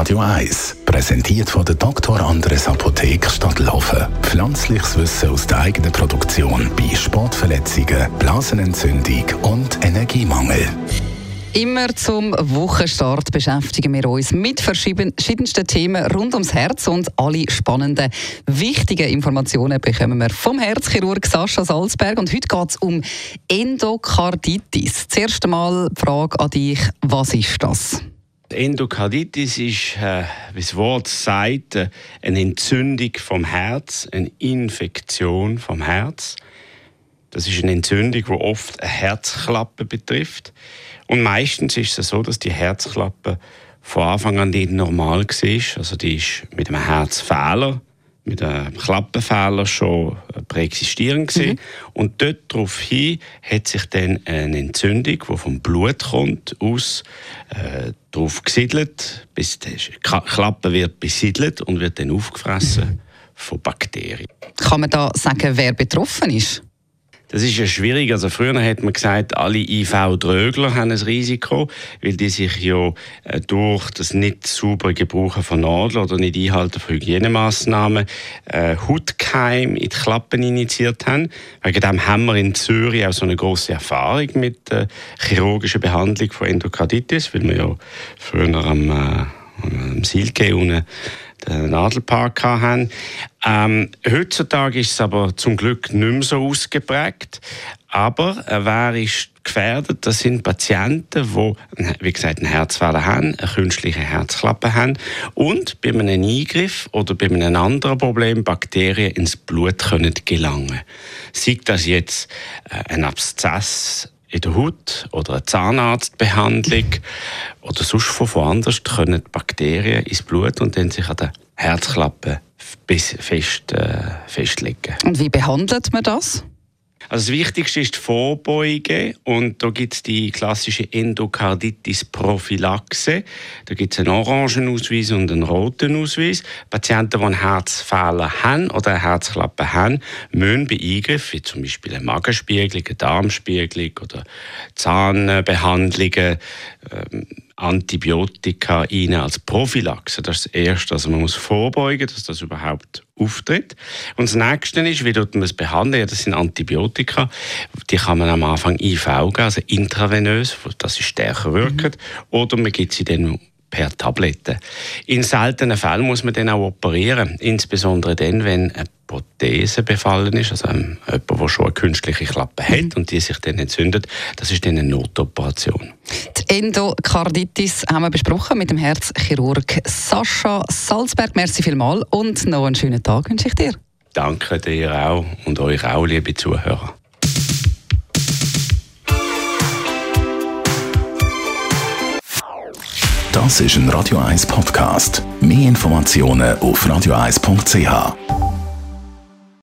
Radio 1, präsentiert von der Dr. Andres Apotheke Stadtlaufen. Pflanzliches Wissen aus der eigenen Produktion bei Sportverletzungen, Blasenentzündung und Energiemangel. Immer zum Wochenstart beschäftigen wir uns mit verschiedensten Themen rund ums Herz und alle spannenden, wichtigen Informationen bekommen wir vom Herzchirurg Sascha Salzberg. Und heute geht es um Endokarditis. Zuerst einmal die Frage an dich, was ist das? Endokarditis ist, äh, wie das Wort sagt, äh, eine Entzündung vom Herz, eine Infektion vom Herz. Das ist eine Entzündung, die oft eine Herzklappe betrifft. Und meistens ist es so, dass die Herzklappe von Anfang an nicht normal war. Also die ist mit einem Herzfehler, mit einem Klappenfehler schon präexistierend Mhm. Und dort daraufhin hat sich dann eine Entzündung, die vom Blut kommt, aus äh, drauf gesiedelt, bis die Klappe wird besiedelt und wird dann aufgefressen mhm. von Bakterien. Kann man da sagen, wer betroffen ist? Das ist ja schwierig. Also früher hat man gesagt, alle IV-Drögler haben ein Risiko, weil die sich ja äh, durch das nicht saubere Gebrauchen von Nadeln oder nicht Einhalten von Hygienemaßnahmen äh, Hautkeim in die Klappen initiiert haben. Wegen dem haben wir in Zürich auch so eine große Erfahrung mit der chirurgischer Behandlung von Endokarditis, weil wir ja früher am, äh, am Silke unten den Nadelpark haben. Ähm, heutzutage ist es aber zum Glück nicht mehr so ausgeprägt. Aber äh, wer ist gefährdet? Das sind Patienten, die, wie gesagt, einen Herzfehler haben, eine künstliche Herzklappe haben und bei einem Eingriff oder bei einem anderen Problem Bakterien ins Blut können gelangen. Sei das jetzt äh, ein Abszess in der Haut oder eine Zahnarztbehandlung oder sonst von woanders können Bakterien ins Blut und dann sich an der Herzklappe fest, äh, festlegen. Und wie behandelt man das? Also das Wichtigste ist die Vorbeuge und da gibt es die klassische Endokarditis-Prophylaxe. Da gibt es einen orangen Ausweis und einen roten Ausweis. Patienten, die einen Herzfehler haben oder eine Herzklappe haben, müssen bei Eingriffen, wie zum Beispiel eine Magenspiegelung, eine Darmspiegelung oder Zahnbehandlungen, ähm, Antibiotika rein als Prophylaxe. Das ist das Erste. Also man muss vorbeugen, dass das überhaupt auftritt. Und das Nächste ist, wie tut man es behandeln? Ja, das sind Antibiotika. Die kann man am Anfang IV geben, also intravenös, dass sie stärker wirken. Mhm. Oder man gibt sie dann per Tablette. In seltenen Fällen muss man dann auch operieren, insbesondere dann, wenn eine Prothese befallen ist, also ähm, jemand, der schon eine künstliche Klappe hat und die sich dann entzündet, das ist dann eine Notoperation. Endokarditis haben wir besprochen mit dem Herzchirurg Sascha Salzberg. Merci vielmals und noch einen schönen Tag wünsche ich dir. Danke dir auch und euch auch, liebe Zuhörer. Das ist ein Radio 1 Podcast. Mehr Informationen auf radio1.ch.